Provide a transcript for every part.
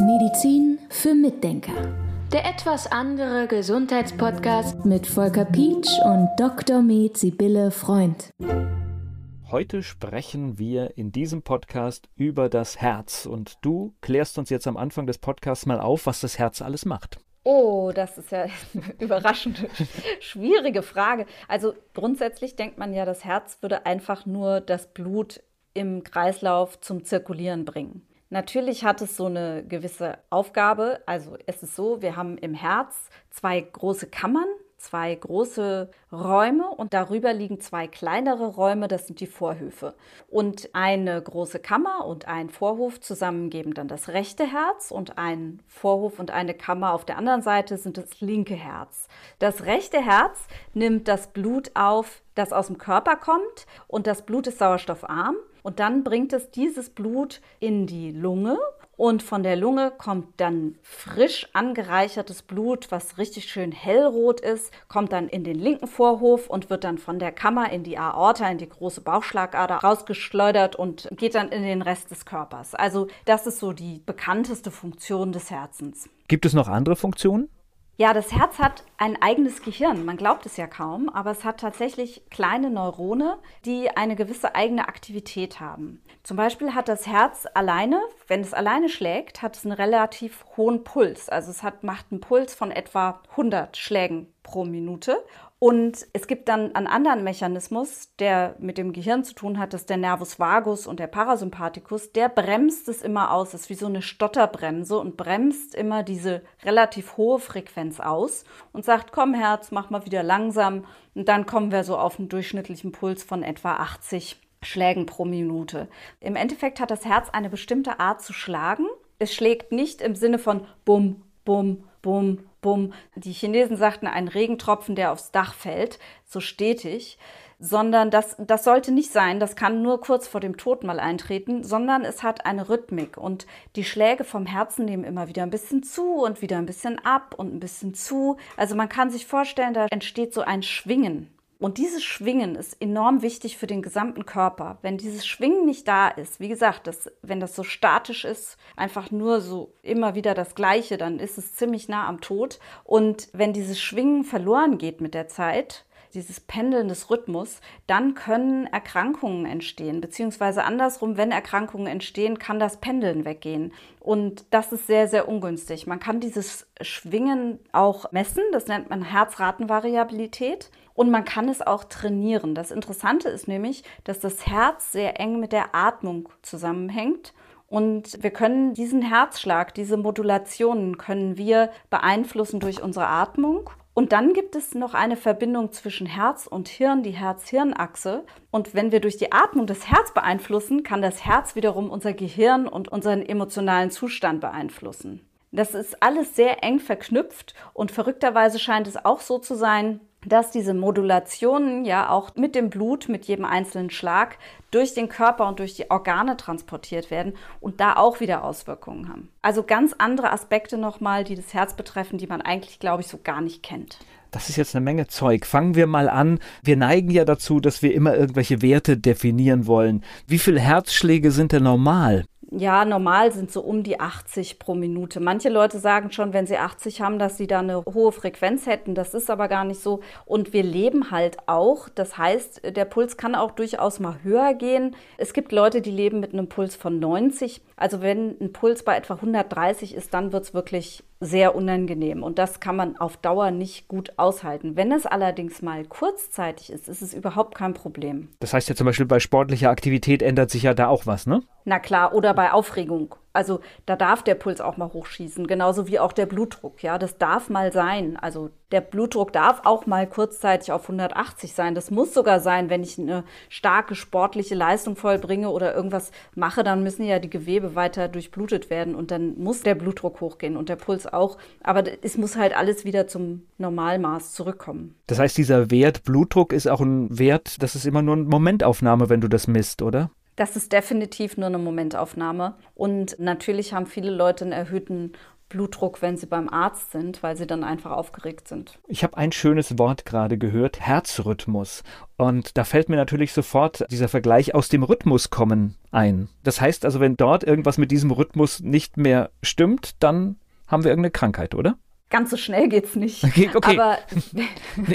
Medizin für Mitdenker. Der etwas andere Gesundheitspodcast mit Volker Pietsch und Dr. Med Sibylle Freund. Heute sprechen wir in diesem Podcast über das Herz und du klärst uns jetzt am Anfang des Podcasts mal auf, was das Herz alles macht. Oh, das ist ja eine überraschend schwierige Frage. Also grundsätzlich denkt man ja, das Herz würde einfach nur das Blut im Kreislauf zum Zirkulieren bringen. Natürlich hat es so eine gewisse Aufgabe. Also es ist so, wir haben im Herz zwei große Kammern, zwei große Räume und darüber liegen zwei kleinere Räume, das sind die Vorhöfe. Und eine große Kammer und ein Vorhof zusammen geben dann das rechte Herz und ein Vorhof und eine Kammer auf der anderen Seite sind das linke Herz. Das rechte Herz nimmt das Blut auf, das aus dem Körper kommt und das Blut ist sauerstoffarm und dann bringt es dieses Blut in die Lunge und von der Lunge kommt dann frisch angereichertes Blut, was richtig schön hellrot ist, kommt dann in den linken Vorhof und wird dann von der Kammer in die Aorta, in die große Bauchschlagader rausgeschleudert und geht dann in den Rest des Körpers. Also das ist so die bekannteste Funktion des Herzens. Gibt es noch andere Funktionen? Ja, das Herz hat ein eigenes Gehirn. Man glaubt es ja kaum, aber es hat tatsächlich kleine Neurone, die eine gewisse eigene Aktivität haben. Zum Beispiel hat das Herz alleine, wenn es alleine schlägt, hat es einen relativ hohen Puls. Also es hat, macht einen Puls von etwa 100 Schlägen pro Minute. Und es gibt dann einen anderen Mechanismus, der mit dem Gehirn zu tun hat, das ist der Nervus vagus und der Parasympathikus. Der bremst es immer aus, das ist wie so eine Stotterbremse und bremst immer diese relativ hohe Frequenz aus und sagt, komm Herz, mach mal wieder langsam. Und dann kommen wir so auf einen durchschnittlichen Puls von etwa 80 Schlägen pro Minute. Im Endeffekt hat das Herz eine bestimmte Art zu schlagen. Es schlägt nicht im Sinne von bum, bum, bum, bum. Die Chinesen sagten, ein Regentropfen, der aufs Dach fällt, so stetig. Sondern das, das sollte nicht sein, das kann nur kurz vor dem Tod mal eintreten, sondern es hat eine Rhythmik und die Schläge vom Herzen nehmen immer wieder ein bisschen zu und wieder ein bisschen ab und ein bisschen zu. Also man kann sich vorstellen, da entsteht so ein Schwingen und dieses Schwingen ist enorm wichtig für den gesamten Körper. Wenn dieses Schwingen nicht da ist, wie gesagt, das, wenn das so statisch ist, einfach nur so immer wieder das Gleiche, dann ist es ziemlich nah am Tod. Und wenn dieses Schwingen verloren geht mit der Zeit, dieses Pendeln des Rhythmus, dann können Erkrankungen entstehen. Beziehungsweise andersrum, wenn Erkrankungen entstehen, kann das Pendeln weggehen. Und das ist sehr, sehr ungünstig. Man kann dieses Schwingen auch messen. Das nennt man Herzratenvariabilität. Und man kann es auch trainieren. Das Interessante ist nämlich, dass das Herz sehr eng mit der Atmung zusammenhängt. Und wir können diesen Herzschlag, diese Modulationen können wir beeinflussen durch unsere Atmung. Und dann gibt es noch eine Verbindung zwischen Herz und Hirn, die Herz-Hirn-Achse. Und wenn wir durch die Atmung das Herz beeinflussen, kann das Herz wiederum unser Gehirn und unseren emotionalen Zustand beeinflussen. Das ist alles sehr eng verknüpft und verrückterweise scheint es auch so zu sein, dass diese Modulationen ja auch mit dem Blut, mit jedem einzelnen Schlag durch den Körper und durch die Organe transportiert werden und da auch wieder Auswirkungen haben. Also ganz andere Aspekte nochmal, die das Herz betreffen, die man eigentlich, glaube ich, so gar nicht kennt. Das ist jetzt eine Menge Zeug. Fangen wir mal an. Wir neigen ja dazu, dass wir immer irgendwelche Werte definieren wollen. Wie viele Herzschläge sind denn normal? Ja, normal sind so um die 80 pro Minute. Manche Leute sagen schon, wenn sie 80 haben, dass sie da eine hohe Frequenz hätten. Das ist aber gar nicht so. Und wir leben halt auch. Das heißt, der Puls kann auch durchaus mal höher gehen. Es gibt Leute, die leben mit einem Puls von 90. Also wenn ein Puls bei etwa 130 ist, dann wird es wirklich sehr unangenehm und das kann man auf Dauer nicht gut aushalten. Wenn es allerdings mal kurzzeitig ist, ist es überhaupt kein Problem. Das heißt ja zum Beispiel bei sportlicher Aktivität ändert sich ja da auch was, ne? Na klar, oder bei Aufregung. Also da darf der Puls auch mal hochschießen, genauso wie auch der Blutdruck. Ja, das darf mal sein. Also der Blutdruck darf auch mal kurzzeitig auf 180 sein. Das muss sogar sein, wenn ich eine starke sportliche Leistung vollbringe oder irgendwas mache, dann müssen ja die Gewebe weiter durchblutet werden und dann muss der Blutdruck hochgehen und der Puls auch. Aber es muss halt alles wieder zum Normalmaß zurückkommen. Das heißt, dieser Wert Blutdruck ist auch ein Wert, das ist immer nur eine Momentaufnahme, wenn du das misst, oder? Das ist definitiv nur eine Momentaufnahme. Und natürlich haben viele Leute einen erhöhten Blutdruck, wenn sie beim Arzt sind, weil sie dann einfach aufgeregt sind. Ich habe ein schönes Wort gerade gehört, Herzrhythmus. Und da fällt mir natürlich sofort dieser Vergleich aus dem Rhythmus kommen ein. Das heißt also, wenn dort irgendwas mit diesem Rhythmus nicht mehr stimmt, dann haben wir irgendeine Krankheit, oder? Ganz so schnell geht's nicht. Okay, okay. Aber,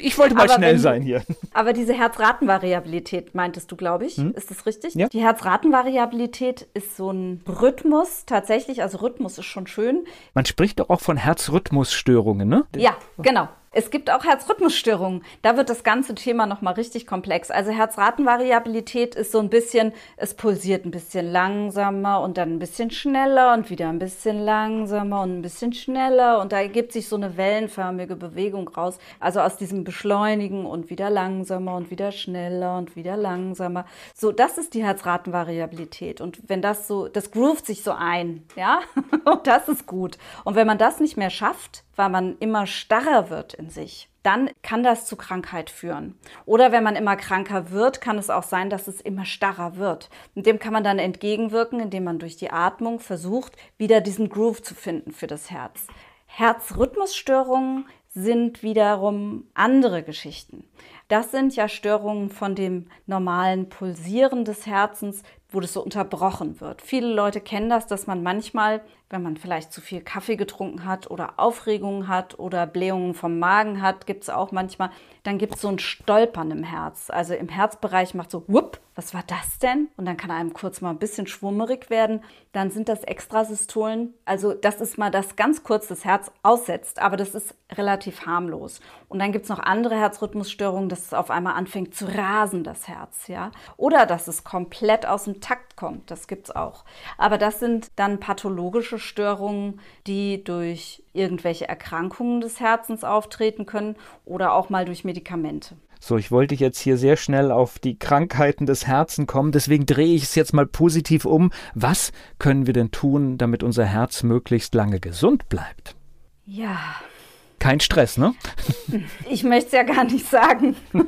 ich wollte mal schnell sein hier. Aber diese Herzratenvariabilität meintest du, glaube ich. Hm? Ist das richtig? Ja. Die Herzratenvariabilität ist so ein Rhythmus tatsächlich. Also Rhythmus ist schon schön. Man spricht doch auch von Herzrhythmusstörungen, ne? Ja, genau. Es gibt auch Herzrhythmusstörungen. Da wird das ganze Thema nochmal richtig komplex. Also Herzratenvariabilität ist so ein bisschen, es pulsiert ein bisschen langsamer und dann ein bisschen schneller und wieder ein bisschen langsamer und ein bisschen schneller. Und da ergibt sich so eine wellenförmige Bewegung raus. Also aus diesem Beschleunigen und wieder langsamer und wieder schneller und wieder langsamer. So, das ist die Herzratenvariabilität. Und wenn das so, das groovt sich so ein, ja, und das ist gut. Und wenn man das nicht mehr schafft, weil man immer starrer wird in sich, dann kann das zu Krankheit führen. Oder wenn man immer kranker wird, kann es auch sein, dass es immer starrer wird. Und dem kann man dann entgegenwirken, indem man durch die Atmung versucht, wieder diesen Groove zu finden für das Herz. Herzrhythmusstörungen sind wiederum andere Geschichten. Das sind ja Störungen von dem normalen Pulsieren des Herzens, wo das so unterbrochen wird. Viele Leute kennen das, dass man manchmal, wenn man vielleicht zu viel Kaffee getrunken hat oder Aufregungen hat oder Blähungen vom Magen hat, gibt es auch manchmal, dann gibt es so ein Stolpern im Herz. Also im Herzbereich macht so, whoop, was war das denn? Und dann kann einem kurz mal ein bisschen schwummerig werden. Dann sind das Extrasystolen. Also das ist mal das ganz kurz das Herz aussetzt, aber das ist relativ harmlos. Und dann gibt es noch andere Herzrhythmusstörungen, dass es auf einmal anfängt zu rasen, das Herz, ja. Oder dass es komplett aus dem Takt kommt, das gibt es auch. Aber das sind dann pathologische Störungen, die durch irgendwelche Erkrankungen des Herzens auftreten können oder auch mal durch Medikamente. So, ich wollte jetzt hier sehr schnell auf die Krankheiten des Herzens kommen, deswegen drehe ich es jetzt mal positiv um. Was können wir denn tun, damit unser Herz möglichst lange gesund bleibt? Ja. Kein Stress, ne? Ich möchte es ja gar nicht sagen.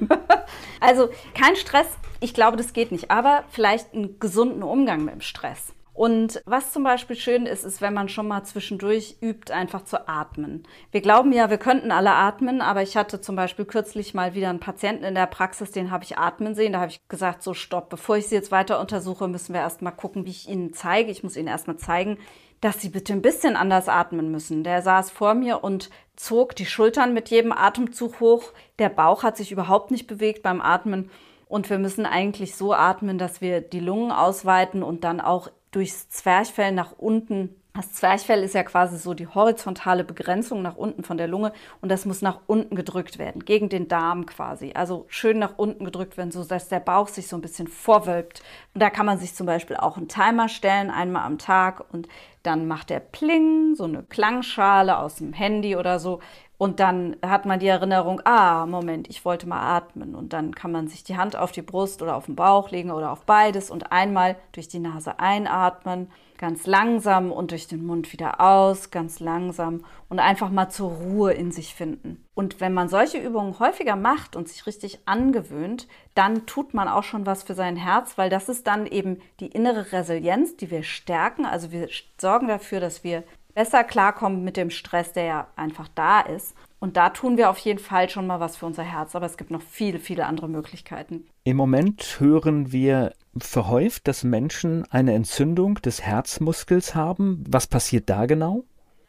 also kein Stress, ich glaube, das geht nicht, aber vielleicht einen gesunden Umgang mit dem Stress. Und was zum Beispiel schön ist, ist, wenn man schon mal zwischendurch übt, einfach zu atmen. Wir glauben ja, wir könnten alle atmen, aber ich hatte zum Beispiel kürzlich mal wieder einen Patienten in der Praxis, den habe ich atmen sehen. Da habe ich gesagt, so stopp, bevor ich Sie jetzt weiter untersuche, müssen wir erst mal gucken, wie ich Ihnen zeige. Ich muss Ihnen erst mal zeigen, dass Sie bitte ein bisschen anders atmen müssen. Der saß vor mir und zog die Schultern mit jedem Atemzug hoch. Der Bauch hat sich überhaupt nicht bewegt beim Atmen. Und wir müssen eigentlich so atmen, dass wir die Lungen ausweiten und dann auch durchs Zwerchfell nach unten. Das Zwerchfell ist ja quasi so die horizontale Begrenzung nach unten von der Lunge und das muss nach unten gedrückt werden, gegen den Darm quasi. Also schön nach unten gedrückt werden, so dass der Bauch sich so ein bisschen vorwölbt. Und da kann man sich zum Beispiel auch einen Timer stellen, einmal am Tag und dann macht der Pling, so eine Klangschale aus dem Handy oder so. Und dann hat man die Erinnerung, ah, Moment, ich wollte mal atmen. Und dann kann man sich die Hand auf die Brust oder auf den Bauch legen oder auf beides und einmal durch die Nase einatmen, ganz langsam und durch den Mund wieder aus, ganz langsam und einfach mal zur Ruhe in sich finden. Und wenn man solche Übungen häufiger macht und sich richtig angewöhnt, dann tut man auch schon was für sein Herz, weil das ist dann eben die innere Resilienz, die wir stärken. Also wir sorgen dafür, dass wir besser klarkommen mit dem Stress, der ja einfach da ist. Und da tun wir auf jeden Fall schon mal was für unser Herz, aber es gibt noch viele, viele andere Möglichkeiten. Im Moment hören wir verhäuft, dass Menschen eine Entzündung des Herzmuskels haben. Was passiert da genau?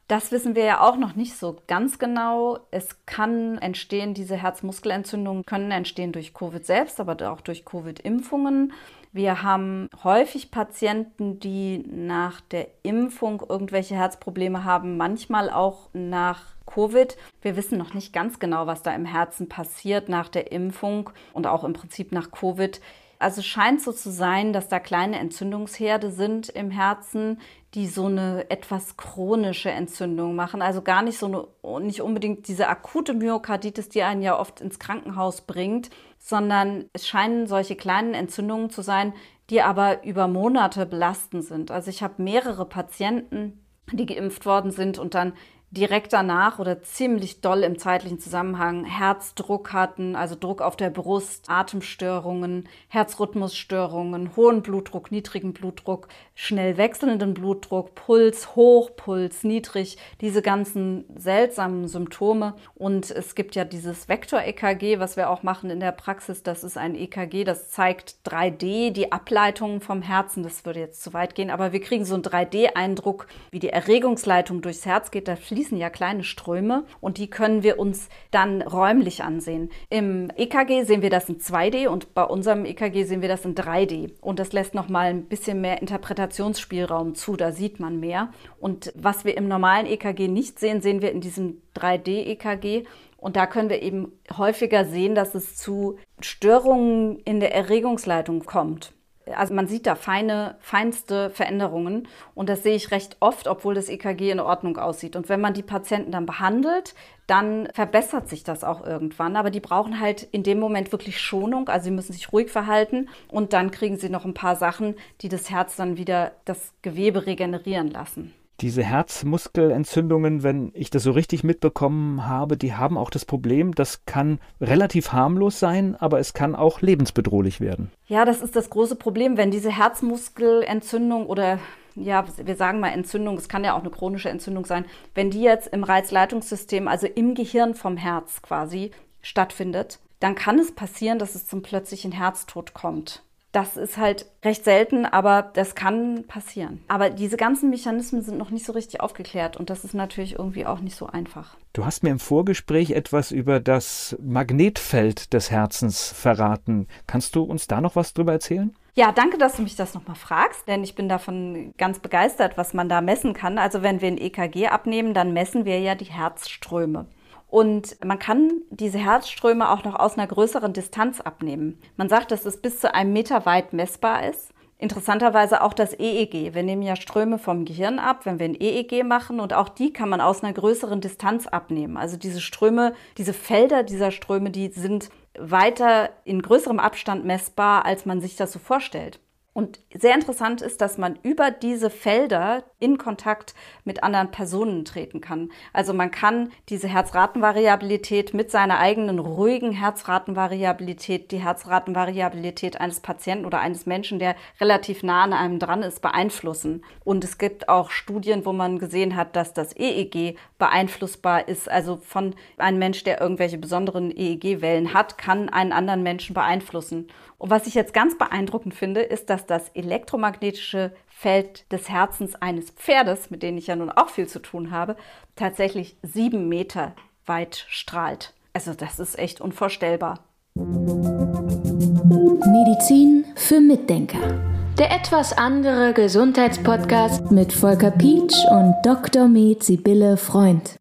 Das wissen wir ja auch noch nicht so ganz genau. Es kann entstehen, diese Herzmuskelentzündungen können entstehen durch Covid selbst, aber auch durch Covid-Impfungen. Wir haben häufig Patienten, die nach der Impfung irgendwelche Herzprobleme haben, manchmal auch nach Covid. Wir wissen noch nicht ganz genau, was da im Herzen passiert nach der Impfung und auch im Prinzip nach Covid. Also scheint so zu sein, dass da kleine Entzündungsherde sind im Herzen, die so eine etwas chronische Entzündung machen. Also gar nicht so eine, nicht unbedingt diese akute Myokarditis, die einen ja oft ins Krankenhaus bringt, sondern es scheinen solche kleinen Entzündungen zu sein, die aber über Monate belastend sind. Also ich habe mehrere Patienten, die geimpft worden sind und dann direkt danach oder ziemlich doll im zeitlichen Zusammenhang Herzdruck hatten, also Druck auf der Brust, Atemstörungen, Herzrhythmusstörungen, hohen Blutdruck, niedrigen Blutdruck, schnell wechselnden Blutdruck, Puls hoch, Puls niedrig, diese ganzen seltsamen Symptome. Und es gibt ja dieses Vektor-EKG, was wir auch machen in der Praxis. Das ist ein EKG, das zeigt 3D die Ableitungen vom Herzen. Das würde jetzt zu weit gehen, aber wir kriegen so einen 3D-Eindruck, wie die Erregungsleitung durchs Herz geht. Da fließen ja kleine Ströme und die können wir uns dann räumlich ansehen. Im EKG sehen wir das in 2D und bei unserem EKG sehen wir das in 3D. Und das lässt nochmal ein bisschen mehr Interpretationsspielraum zu, da sieht man mehr. Und was wir im normalen EKG nicht sehen, sehen wir in diesem 3D-EKG. Und da können wir eben häufiger sehen, dass es zu Störungen in der Erregungsleitung kommt. Also man sieht da feine, feinste Veränderungen und das sehe ich recht oft, obwohl das EKG in Ordnung aussieht. Und wenn man die Patienten dann behandelt, dann verbessert sich das auch irgendwann. Aber die brauchen halt in dem Moment wirklich Schonung, also sie müssen sich ruhig verhalten und dann kriegen sie noch ein paar Sachen, die das Herz dann wieder das Gewebe regenerieren lassen. Diese Herzmuskelentzündungen, wenn ich das so richtig mitbekommen habe, die haben auch das Problem, das kann relativ harmlos sein, aber es kann auch lebensbedrohlich werden. Ja, das ist das große Problem, wenn diese Herzmuskelentzündung oder ja, wir sagen mal Entzündung, es kann ja auch eine chronische Entzündung sein, wenn die jetzt im Reizleitungssystem, also im Gehirn vom Herz quasi stattfindet, dann kann es passieren, dass es zum plötzlichen Herztod kommt. Das ist halt recht selten, aber das kann passieren. Aber diese ganzen Mechanismen sind noch nicht so richtig aufgeklärt und das ist natürlich irgendwie auch nicht so einfach. Du hast mir im Vorgespräch etwas über das Magnetfeld des Herzens verraten. Kannst du uns da noch was drüber erzählen? Ja, danke, dass du mich das nochmal fragst, denn ich bin davon ganz begeistert, was man da messen kann. Also wenn wir ein EKG abnehmen, dann messen wir ja die Herzströme. Und man kann diese Herzströme auch noch aus einer größeren Distanz abnehmen. Man sagt, dass es bis zu einem Meter weit messbar ist. Interessanterweise auch das EEG. Wir nehmen ja Ströme vom Gehirn ab, wenn wir ein EEG machen und auch die kann man aus einer größeren Distanz abnehmen. Also diese Ströme, diese Felder dieser Ströme, die sind weiter in größerem Abstand messbar, als man sich das so vorstellt. Und sehr interessant ist, dass man über diese Felder in Kontakt mit anderen Personen treten kann. Also man kann diese Herzratenvariabilität mit seiner eigenen ruhigen Herzratenvariabilität, die Herzratenvariabilität eines Patienten oder eines Menschen, der relativ nah an einem dran ist, beeinflussen. Und es gibt auch Studien, wo man gesehen hat, dass das EEG beeinflussbar ist. Also von einem Mensch, der irgendwelche besonderen EEG-Wellen hat, kann einen anderen Menschen beeinflussen. Und was ich jetzt ganz beeindruckend finde, ist, dass das elektromagnetische Feld des Herzens eines Pferdes, mit denen ich ja nun auch viel zu tun habe, tatsächlich sieben Meter weit strahlt. Also das ist echt unvorstellbar. Medizin für Mitdenker. Der etwas andere Gesundheitspodcast mit Volker Pietsch und Dr. Med Sibylle Freund.